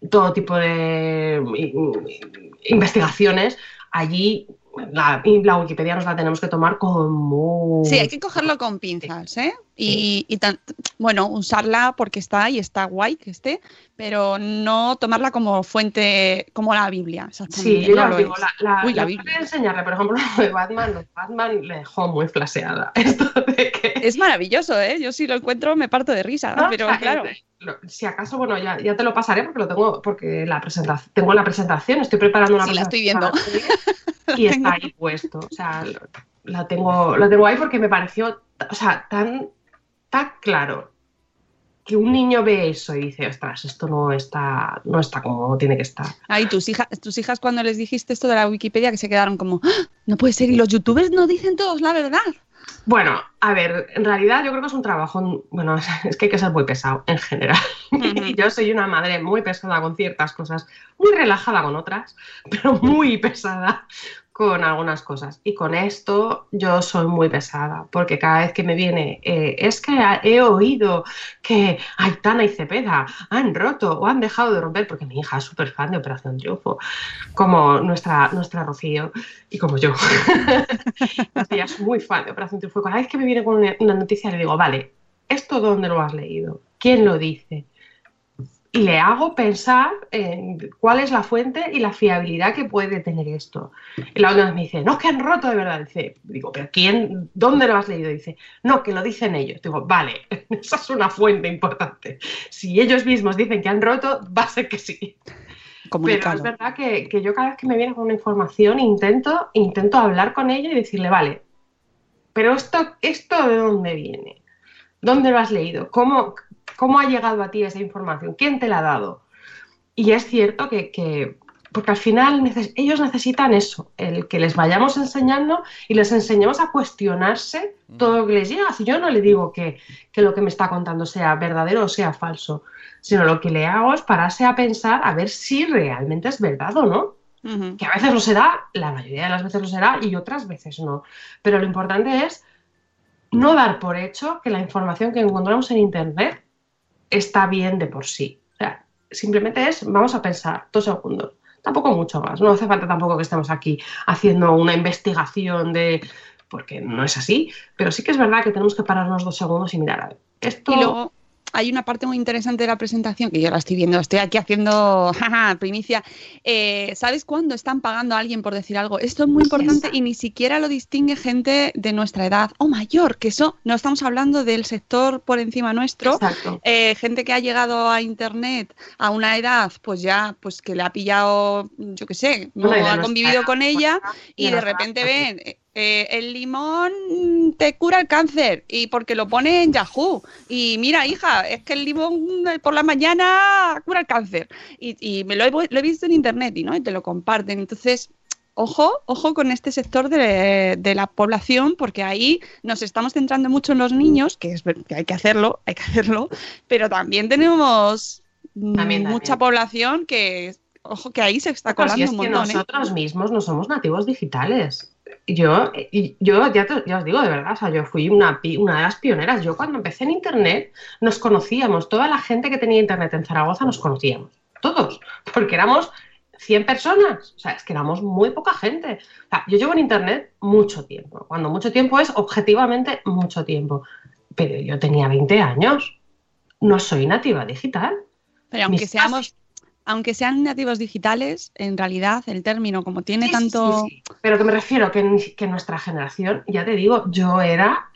todo tipo de investigaciones, allí la, la, Wikipedia nos la tenemos que tomar como... Sí, hay que cogerlo con pinzas, ¿eh? Y, bueno, usarla porque está ahí, está guay que esté, pero no tomarla como fuente, como la Biblia. Sí, yo ya digo, la, la, Biblia. enseñarle, por ejemplo, lo de Batman, Batman le dejó muy flaseada. Esto de que... Es maravilloso, ¿eh? Yo si lo encuentro me parto de risa, pero claro si acaso, bueno, ya, ya, te lo pasaré porque lo tengo, porque la presentación, tengo la presentación, estoy preparando una sí, la estoy viendo. Y está ahí puesto. O sea, la tengo, lo tengo ahí porque me pareció, o sea, tan, tan claro que un niño ve eso y dice, ostras, esto no está, no está como tiene que estar. Ay, tus hijas, tus hijas cuando les dijiste esto de la Wikipedia que se quedaron como, ¡Ah! no puede ser, y los youtubers no dicen todos la verdad. Bueno, a ver, en realidad yo creo que es un trabajo, bueno, es que hay que ser muy pesado en general. yo soy una madre muy pesada con ciertas cosas, muy relajada con otras, pero muy pesada con algunas cosas. Y con esto yo soy muy pesada, porque cada vez que me viene, eh, es que he oído que Aitana y Cepeda han roto o han dejado de romper, porque mi hija es súper fan de Operación Triunfo, como nuestra, nuestra Rocío y como yo. Ella es muy fan de Operación Triunfo. Cada vez que me viene con una noticia le digo, vale, ¿esto dónde lo has leído? ¿Quién lo dice? Y le hago pensar en cuál es la fuente y la fiabilidad que puede tener esto. Y la otra vez me dice, no, que han roto de verdad. Dice, digo, ¿pero quién? ¿Dónde lo has leído? Dice, no, que lo dicen ellos. Digo, vale, esa es una fuente importante. Si ellos mismos dicen que han roto, va a ser que sí. Pero es verdad que, que, yo cada vez que me viene con una información intento, intento hablar con ella y decirle, vale, pero esto, esto de dónde viene? ¿Dónde lo has leído? ¿Cómo, ¿Cómo ha llegado a ti esa información? ¿Quién te la ha dado? Y es cierto que, porque al final ellos necesitan eso, el que les vayamos enseñando y les enseñemos a cuestionarse todo lo que les llega. Si yo no le digo que, lo que me está contando sea verdadero o sea falso, sino lo que le hago es pararse a pensar a ver si realmente es verdad o no. Que a veces lo será, la mayoría de las veces lo será y otras veces no. Pero lo importante es no dar por hecho que la información que encontramos en Internet está bien de por sí. O sea, simplemente es, vamos a pensar dos segundos, tampoco mucho más. No hace falta tampoco que estemos aquí haciendo una investigación de porque no es así, pero sí que es verdad que tenemos que pararnos dos segundos y mirar a ver. Esto hay una parte muy interesante de la presentación que yo la estoy viendo, estoy aquí haciendo primicia. Eh, ¿Sabes cuándo están pagando a alguien por decir algo? Esto es muy importante y ni siquiera lo distingue gente de nuestra edad o mayor, que eso no estamos hablando del sector por encima nuestro. Eh, gente que ha llegado a Internet a una edad, pues ya, pues que le ha pillado, yo qué sé, no ha convivido con ella y de repente ven eh, el limón te cura el cáncer y porque lo pone en Yahoo. Y mira, hija, es que el limón por la mañana cura el cáncer. Y, me lo he, visto en internet y, ¿no? y te lo comparten. Entonces, ojo, ojo con este sector de, la población, porque ahí nos estamos centrando mucho en los niños, que, es, que hay que hacerlo, hay que hacerlo, pero también tenemos mucha población que, ojo, que ahí se está colando un montón. Que ¿eh? nosotros mismos no somos nativos digitales yo, yo ya, os digo de verdad, o sea, yo fui una, una de las pioneras. Yo cuando empecé en Internet nos conocíamos, toda la gente que tenía Internet en Zaragoza nos conocíamos, todos, porque éramos 100 personas, o sea, es que éramos muy poca gente. O sea, yo llevo en Internet mucho tiempo, cuando mucho tiempo es objetivamente mucho tiempo, pero yo tenía 20 años. No soy nativa digital. Pero aunque Mis seamos, aunque sean nativos digitales, en realidad el término, como tiene Sí, tanto. sí, sí. Pero que me refiero que, ni- que nuestra generación, ya te digo, yo era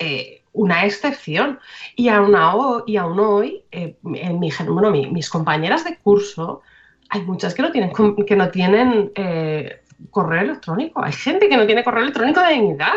eh, una excepción. Y aún, ho- y aún hoy, eh, en mi, bueno, mi- mis compañeras de curso, hay muchas que no tienen, que no tienen eh, correo electrónico. Hay gente que no tiene correo electrónico de sea,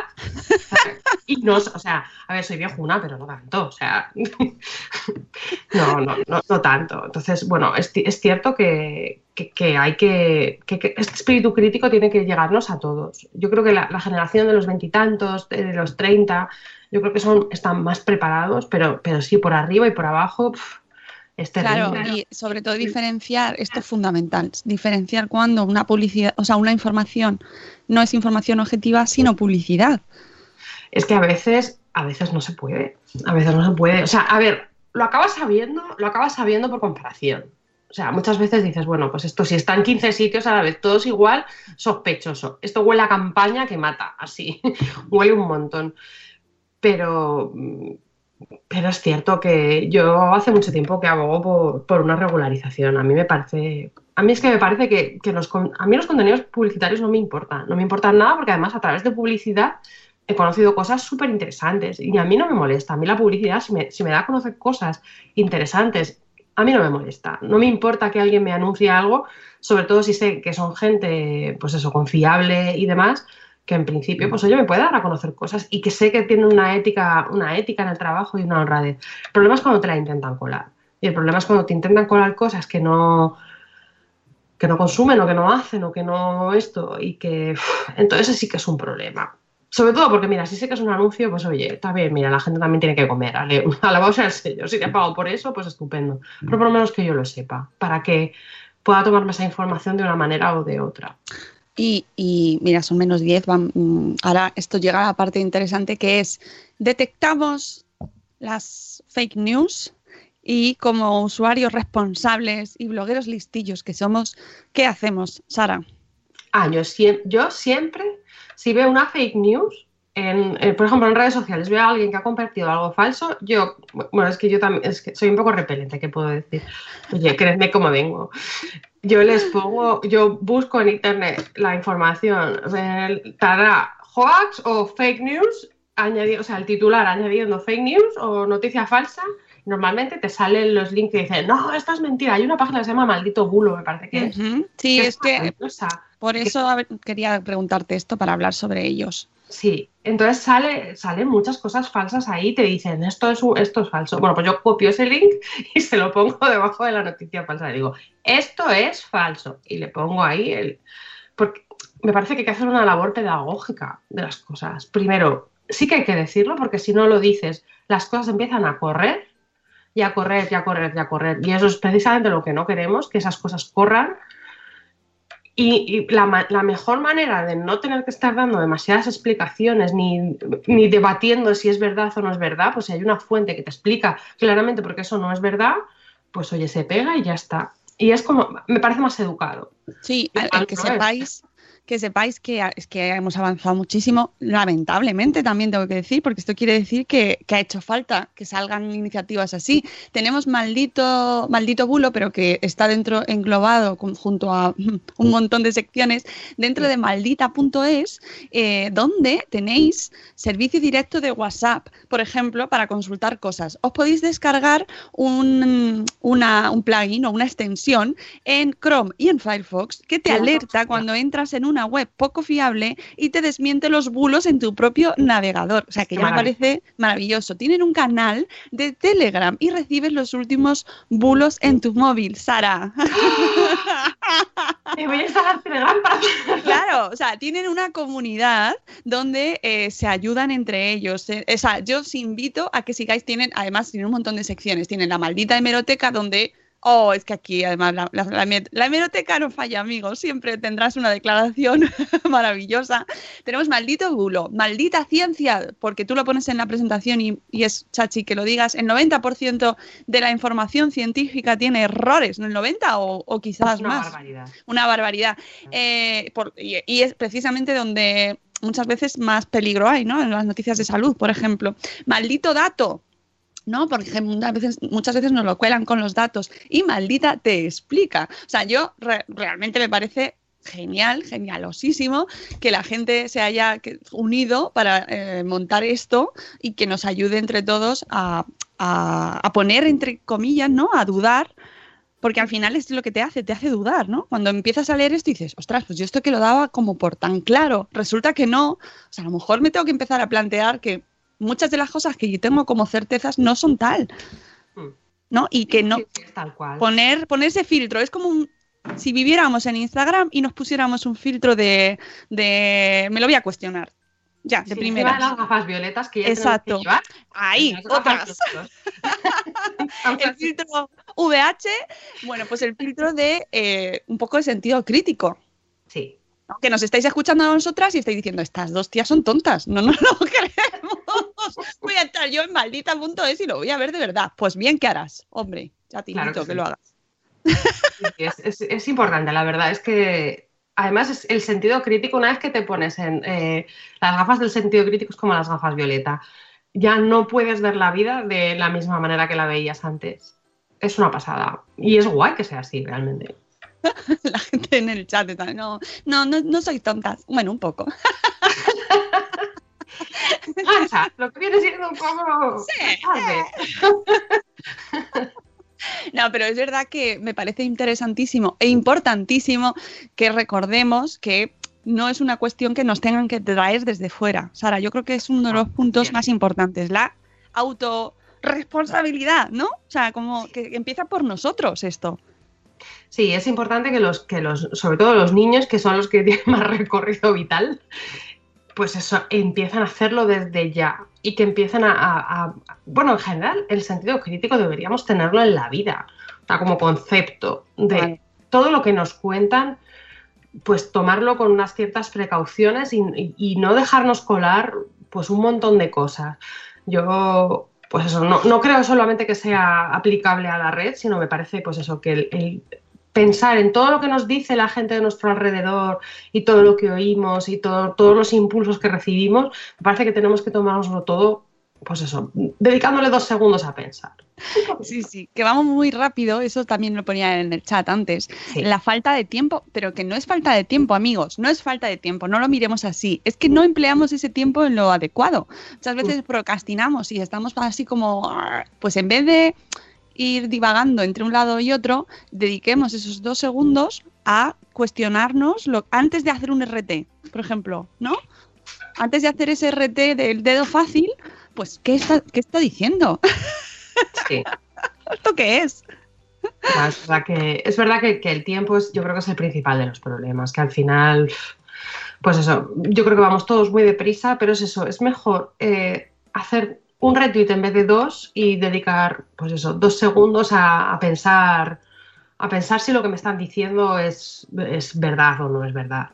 y no, o sea, a ver, soy viejuna, pero no tanto. O sea, no, no, no, no tanto. Entonces, bueno, es, ci- es cierto que, que- hay que, que- Este espíritu crítico tiene que llegarnos a todos. Yo creo que la, la generación de los veintitantos, de, los treinta, yo creo que son, están más preparados, pero, pero sí, por arriba y por abajo, es. Claro, y sobre todo diferenciar, esto es fundamental, diferenciar cuando una publicidad, o sea, una información no es información objetiva, sino publicidad. Es que a veces, a veces no se puede. A veces no se puede. O sea, a ver, lo acabas sabiendo, lo acabas sabiendo por comparación. O sea, muchas veces dices, bueno, pues esto si está en 15 sitios a la vez, todos igual, sospechoso. Esto huele a campaña que mata, así. huele un montón. Pero, mm, pero es cierto que yo hace mucho tiempo que abogo por, por una regularización. A mí me parece. A mí es que me parece que, que los, a mí los contenidos publicitarios no me importan. No me importan nada porque además a través de publicidad he conocido cosas súper interesantes y a mí no me molesta. A mí la publicidad, si me, si me da a conocer cosas interesantes, a mí no me molesta. No me importa que alguien me anuncie algo, sobre todo si sé que son gente, pues eso, confiable y demás, que en principio, pues oye, me puede dar a conocer cosas y que sé que tienen una ética, una ética en el trabajo y una honradez. El problema es cuando te la intentan colar. Y el problema es cuando te intentan colar cosas que no que no consumen o que no hacen o que no esto y que entonces sí que es un problema. Sobre todo porque, mira, si sé que es un anuncio, pues oye, está bien, mira, la gente también tiene que comer. Sea el sello. Si te ha pagado por eso, pues estupendo. Pero por lo menos que yo lo sepa, para que pueda tomarme esa información de una manera o de otra. Y, mira, son menos 10. van- mm, ahora esto llega a la parte interesante que es, detectamos las fake news y como usuarios responsables y blogueros listillos que somos, ¿qué hacemos, Sara? Ah, yo, yo siempre, si veo una fake news, en, eh, por ejemplo, en redes sociales, veo a alguien que ha compartido algo falso, yo, bueno, es que yo también, es que soy un poco repelente, ¿qué puedo decir? Oye, créeme cómo vengo. Yo les pongo, yo busco en internet la información, el- tará, hoax o fake news, añadi- o sea, el titular añadiendo fake news o noticia falsa, normalmente te salen los links que dicen, no, esto es mentira, hay una página que se llama Maldito Bulo, me parece que es. Sí, que es que por eso quería preguntarte esto para hablar sobre ellos. Sí, entonces sale, salen muchas cosas falsas ahí, te dicen esto es, esto es falso. Bueno, pues yo copio ese link y se lo pongo debajo de la noticia falsa. Le digo, esto es falso. Y le pongo ahí el. Porque me parece que hay que hacer una labor pedagógica de las cosas. Primero, sí que hay que decirlo, porque si no lo dices, las cosas empiezan a correr y a correr, y a correr, y a correr. Y eso es precisamente lo que no queremos, que esas cosas corran. Y, y la, la mejor manera de no tener que estar dando demasiadas explicaciones ni, ni debatiendo si es verdad o no es verdad, pues si hay una fuente que te explica claramente por qué eso no es verdad, pues oye, se pega y ya está. Y es como, me parece más educado. Sí, Igual a- que sepáis que sepáis que, es que hemos avanzado muchísimo, lamentablemente también tengo que decir, porque esto quiere decir que, que ha hecho falta que salgan iniciativas así. Tenemos maldito, maldito bulo, pero que está dentro, englobado con- junto a un montón de secciones, dentro de maldita.es, eh, donde tenéis servicio directo de WhatsApp, por ejemplo, para consultar cosas. Os podéis descargar un, una- un plugin o una extensión en Chrome y en Firefox que te alerta cuando entras en una web poco fiable y te desmiente los bulos en tu propio navegador. O sea, que ya me parece maravilloso. Tienen un canal de Telegram y recibes los últimos bulos en tu móvil, Sara. Me voy a instalar Telegram para... Claro, o sea, tienen una comunidad donde eh, se ayudan entre ellos. Eh, o sea, yo os invito a que sigáis, tienen, además tienen un montón de secciones. Tienen la maldita hemeroteca donde, oh, es que aquí además la, la- la hemer- la hemeroteca no falla, amigos. Siempre tendrás una declaración maravillosa. Tenemos maldito bulo, maldita ciencia, porque tú lo pones en la presentación y, y es chachi que lo digas. El 90% de la información científica tiene errores, ¿no? El 90 o, o quizás una más barbaridad. una barbaridad. Eh, por- y, y es precisamente donde muchas veces más peligro hay, ¿no? En las noticias de salud, por ejemplo. Maldito dato. ¿No? Porque muchas veces, muchas veces nos lo cuelan con los datos y maldita te explica. O sea, yo re- realmente me parece genial, genialosísimo que la gente se haya unido para eh, montar esto y que nos ayude entre todos a, a- a poner entre comillas, ¿no? A dudar. Porque al final es lo que te hace, te hace dudar, ¿no? Cuando empiezas a leer esto dices, ostras, pues yo esto que lo daba como por tan claro, resulta que no. O sea, a lo mejor me tengo que empezar a plantear que muchas de las cosas que yo tengo como certezas no son tal, Mm. ¿no? Y que no, tal cual. poner, poner ese filtro. Es como un- si viviéramos en Instagram y nos pusiéramos un filtro de, de me lo voy a cuestionar. Ya, de Sí, primera. las gafas violetas que ya Exacto. que llevar. Ahí, otras. El filtro VH, bueno, pues el filtro de eh, un poco de sentido crítico. Sí. ¿no? Que nos estáis escuchando a nosotras y estáis diciendo, estas dos tías son tontas, no nos lo creemos. Voy a entrar yo en maldita.es y lo voy a ver de verdad. Pues bien, ¿qué harás? Hombre, ya te Claro invito que que sí. lo hagas. Es, es- es importante, la verdad. Es que además es el sentido crítico, una vez que te pones en eh, las gafas del sentido crítico es como las gafas violeta. Ya no puedes ver la vida de la misma manera que la veías antes. Es una pasada. Y es guay que sea así, realmente. La gente en el chat está, no, no, no, no sois tontas. Bueno, un poco. Lo que viene siendo un poco Sí. No, pero es verdad que me parece interesantísimo e importantísimo que recordemos que no es una cuestión que nos tengan que traer desde fuera. Sara, yo creo que es uno de los puntos bien. más importantes, la autorresponsabilidad, ¿no? O sea, como que empieza por nosotros esto. Sí, es importante que los, que los, sobre todo los niños, que son los que tienen más recorrido vital, pues eso, empiezan a hacerlo desde ya y que empiecen a, a- a- bueno, en general, el sentido crítico deberíamos tenerlo en la vida, o sea, como concepto de Vale. todo lo que nos cuentan, pues tomarlo con unas ciertas precauciones y, y- y no dejarnos colar, pues un montón de cosas. Yo, pues eso, no, no creo solamente que sea aplicable a la red, sino me parece, pues eso, que el, el pensar en todo lo que nos dice la gente de nuestro alrededor y todo lo que oímos y todo- todos los impulsos que recibimos, me parece que tenemos que tomárnoslo todo, pues eso, dedicándole dos segundos a pensar. Sí, sí, que vamos muy rápido, eso también lo ponía en el chat antes. Sí. La falta de tiempo, pero que no es falta de tiempo, amigos, no es falta de tiempo, no lo miremos así. Es que no empleamos ese tiempo en lo adecuado. Muchas veces procrastinamos y estamos así como, pues en vez de ir divagando entre un lado y otro, dediquemos esos dos segundos a cuestionarnos lo, antes de hacer un RT, por ejemplo, ¿no? Antes de hacer ese RT del dedo fácil, pues, ¿qué está, qué está diciendo? Sí. ¿Esto qué es? Es verdad, que, es verdad que, que el tiempo es, yo creo que es el principal de los problemas, que al final, pues eso, yo creo que vamos todos muy deprisa, pero es eso, es mejor eh, hacer un retweet en vez de dos y dedicar, pues eso, dos segundos a, a pensar, a pensar si lo que me están diciendo es, es verdad o no es verdad.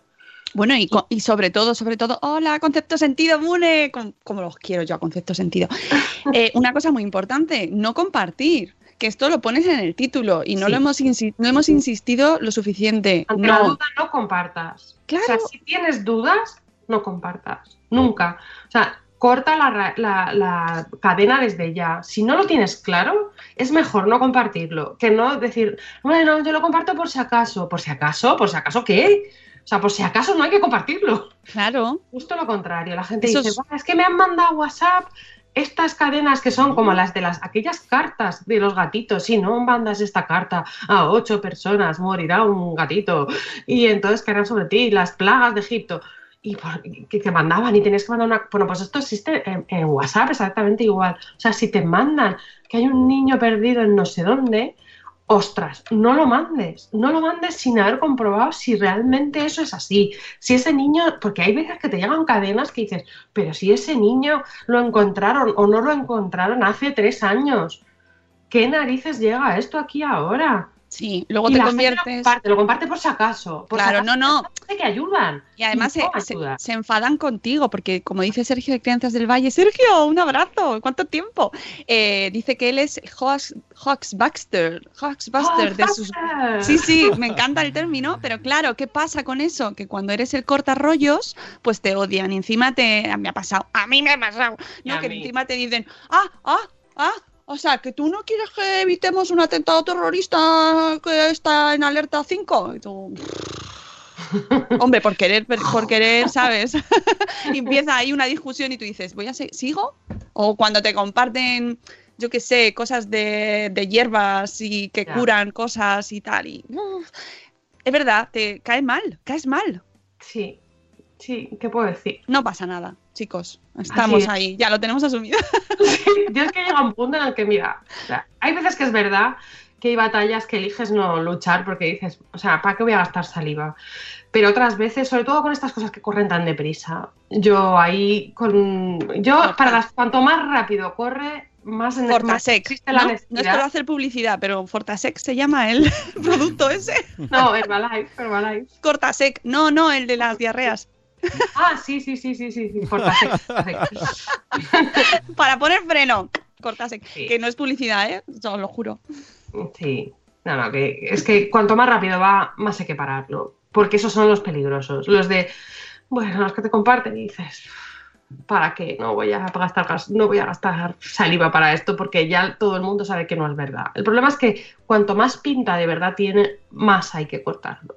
Bueno, y, y sobre todo, sobre todo, hola, concepto sentido, Mune, Com- como los quiero yo a concepto sentido. Eh, una cosa muy importante, no compartir, que esto lo pones en el título y no Sí. lo hemos, no hemos insistido lo suficiente. Ante la No, duda, no compartas. Claro. O sea, si tienes dudas, no compartas. Nunca. O sea, corta la, la- la cadena desde ya. Si no lo tienes claro, es mejor no compartirlo que no decir, bueno, yo lo comparto por si acaso. ¿Por si acaso? ¿Por si acaso qué? O sea, por si acaso no hay que compartirlo. claro, Justo lo contrario. La gente Eso dice, es- "Buah, es que me han mandado WhatsApp estas cadenas que son como las de las aquellas cartas de los gatitos. Si no mandas esta carta a ocho personas, morirá un gatito. Y entonces caerán sobre ti las plagas de Egipto. Y que te mandaban y tenías que mandar una. Bueno, pues esto existe en WhatsApp exactamente igual. O sea, si te mandan que hay un niño perdido en no sé dónde, ostras, no lo mandes. No lo mandes sin haber comprobado si realmente eso es así. Si ese niño. Porque hay veces que te llegan cadenas que dices, pero si ese niño lo encontraron o no lo encontraron hace tres años, ¿qué narices llega esto aquí ahora? Sí, luego y te la gente conviertes. Lo comparte, lo comparte por si acaso. Por si Claro, acaso, no, no. que ayudan. Y además se, se- enfadan contigo, porque como dice Sergio de Crianzas del Valle, Sergio, un abrazo, ¿cuánto tiempo? Eh, dice que él es Hoax Baxter, Hoax Buster de sus... Sí, sí, me encanta el término, pero claro, ¿qué pasa con eso? Que cuando eres el cortarrollos, pues te odian encima te... Me ha pasado, a mí me ha pasado, ¿no? Que mí. encima te dicen, ah, ah, ah, o sea, que tú no quieres que evitemos un atentado terrorista que está en alerta 5. Y tú, Hombre, por querer, por querer, ¿sabes? Empieza ahí una discusión y tú dices, ¿voy a sigo? O cuando te comparten, yo qué sé, cosas de, de hierbas y que Ya. curan cosas y tal. Y, es verdad, te cae mal, caes mal. Sí, sí, ¿qué puedo decir? No pasa nada, chicos. Estamos es. ahí, ya lo tenemos asumido. Yo es que llega un punto en el que, mira, o sea, hay veces que es verdad que hay batallas que eliges no luchar porque dices, o sea, ¿para qué voy a gastar saliva? Pero otras veces, sobre todo con estas cosas que corren tan deprisa, yo ahí con... Yo, para las... Cuanto más rápido corre, más en Fortasec. existe la ¿no? no es necesidad. por hacer publicidad, pero Fortasec se llama el producto ese. No, Herbalife, Herbalife. Cortasec. No, no, el de las diarreas. Ah, sí, sí, sí, sí, sí, sí. Fortasec. Para poner freno. Cortasec. Sí. Que no es publicidad, ¿eh? Os lo juro. Sí, no, no, que es que cuanto más rápido va, más hay que pararlo. Porque esos son los peligrosos. Los de, bueno, los que te comparten y dices, ¿para qué? No voy a gastar, gas- no voy a gastar saliva para esto porque ya todo el mundo sabe que no es verdad. El problema es que cuanto más pinta de verdad tiene, más hay que cortarlo.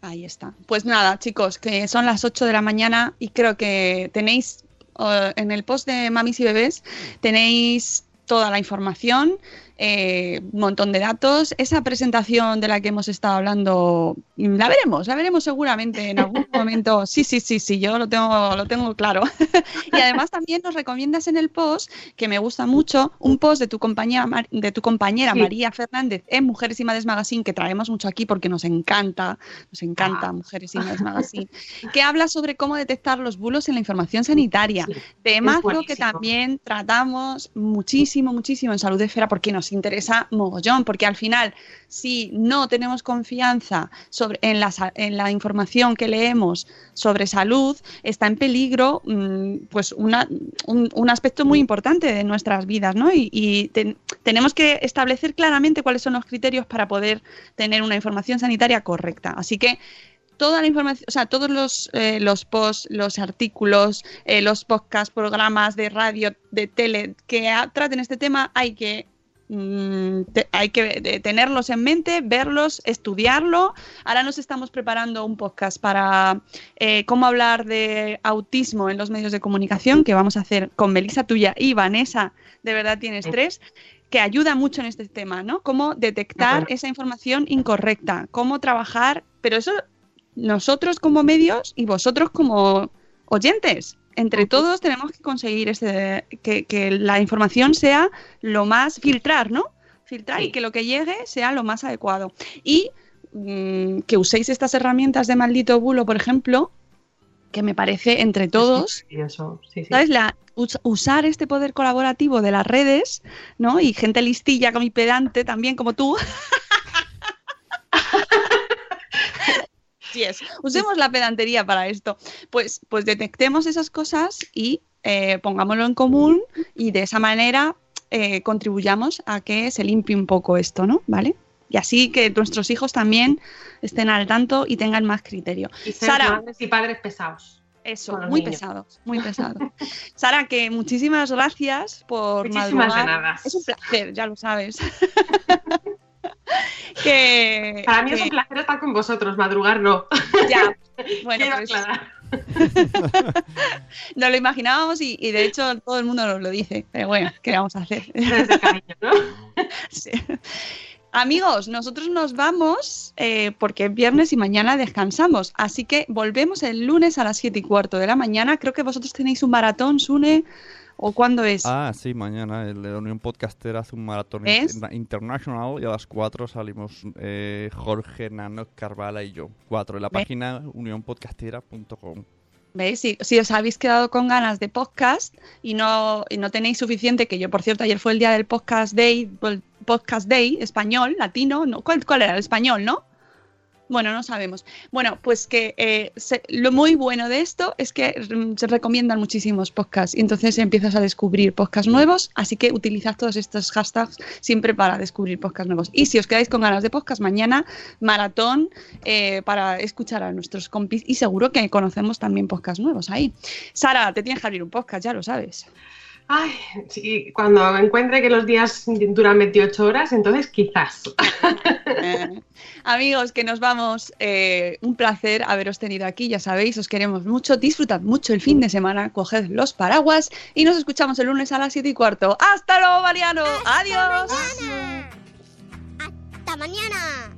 Ahí está. Pues nada, chicos, que son las 8 de la mañana y creo que tenéis eh, en el post de Mamis y Bebés, tenéis toda la información, eh, un montón de datos. Esa presentación de la que hemos estado hablando, mm, la veremos, la veremos seguramente en algún momento. Sí, sí, sí, sí, yo lo tengo, lo tengo claro. y además también nos recomiendas en el post, que me gusta mucho, un post de tu compañera, de tu compañera Sí. María Fernández en Mujeres y Madres Magazine, que traemos mucho aquí porque nos encanta, nos encanta Ah. Mujeres y Madres Magazine, que habla sobre cómo detectar los bulos en la información sanitaria. Sí, Temazo que también tratamos muchísimo, muchísimo en Salud Esfera porque nos interesa mogollón, porque al final, si no tenemos confianza sobre, en, la, en la información que leemos sobre salud, está en peligro mm, pues una- un, un aspecto muy importante de nuestras vidas, ¿no? Y, y ten- tenemos que establecer claramente cuáles son los criterios para poder tener una información sanitaria correcta. Así que toda la información, o sea, todos los, eh, los posts, los artículos, eh, los podcasts, programas de radio, de tele que traten este tema, hay que mm, te- hay que eh, tenerlos en mente, verlos, estudiarlo. Ahora nos estamos preparando un podcast para eh, cómo hablar de autismo en los medios de comunicación, que vamos a hacer con Melissa Tuya y Vanessa, de verdad tienes tres, que ayuda mucho en este tema, ¿no? Cómo detectar esa información incorrecta, cómo trabajar, pero eso nosotros como medios y vosotros como oyentes. Entre todos tenemos que conseguir ese, que, que la información sea lo más filtrar, ¿no? Filtrar y que lo que llegue sea lo más adecuado. Y mm, que uséis estas herramientas de maldito bulo, por ejemplo, que me parece entre todos Y eso, sí, sí. ¿sabes? La, us- usar este poder colaborativo de las redes, ¿no? Y gente listilla como y pedante también como tú. Sí es. Usemos la pedantería para esto. Pues, pues detectemos esas cosas y eh, pongámoslo en común y de esa manera eh, contribuyamos a que se limpie un poco esto, ¿no? ¿Vale? Y así que nuestros hijos también estén al tanto y tengan más criterio. Y ser Sara. madres y padres pesados. Eso, muy niños. pesados, muy pesados. Sara, que muchísimas gracias por Muchísimas madrugar. de nada. Es un placer, ya lo sabes. que, Para mí es un placer estar con vosotros, madrugar no. ya, bueno, Quiero pues aclarar. nos lo imaginábamos y, y de hecho todo el mundo nos lo dice. Pero bueno, ¿qué vamos a hacer? Desde cariño, ¿no? Sí. Amigos, nosotros nos vamos eh, porque es viernes y mañana descansamos. Así que volvemos el lunes a las 7 y cuarto de la mañana. Creo que vosotros tenéis un maratón, Sune. ¿O cuándo es? Ah, sí, mañana el de la Unión Podcastera hace un maratón internacional y a las 4 salimos eh, Jorge, Nano, Carvala y yo. 4 en la ¿Ves? página unionpodcastera.com. ¿Veis? Si, si os habéis quedado con ganas de podcast y no, y no tenéis suficiente, que yo, por cierto, ayer fue el día del podcast day, Podcast Day español, latino, ¿no? ¿Cuál, ¿Cuál era el español, no? Bueno, no sabemos. Bueno, pues que eh, se- lo muy bueno de esto es que mm, se recomiendan muchísimos podcasts y entonces empiezas a descubrir podcasts nuevos, así que utilizad todos estos hashtags siempre para descubrir podcasts nuevos. Y si os quedáis con ganas de podcast, mañana maratón eh, para escuchar a nuestros compis y seguro que conocemos también podcasts nuevos ahí. Sara, te tienes que abrir un podcast, ya lo sabes. Ay, sí, cuando encuentre que los días duran 28 horas, entonces quizás. Eh, amigos, que nos vamos. eh, un placer haberos tenido aquí, ya sabéis, os queremos mucho. Disfrutad mucho el fin de semana, coged los paraguas y nos escuchamos el lunes a las 7 y cuarto. ¡Hasta luego, Mariano! ¡Adiós! Mañana. Hasta mañana.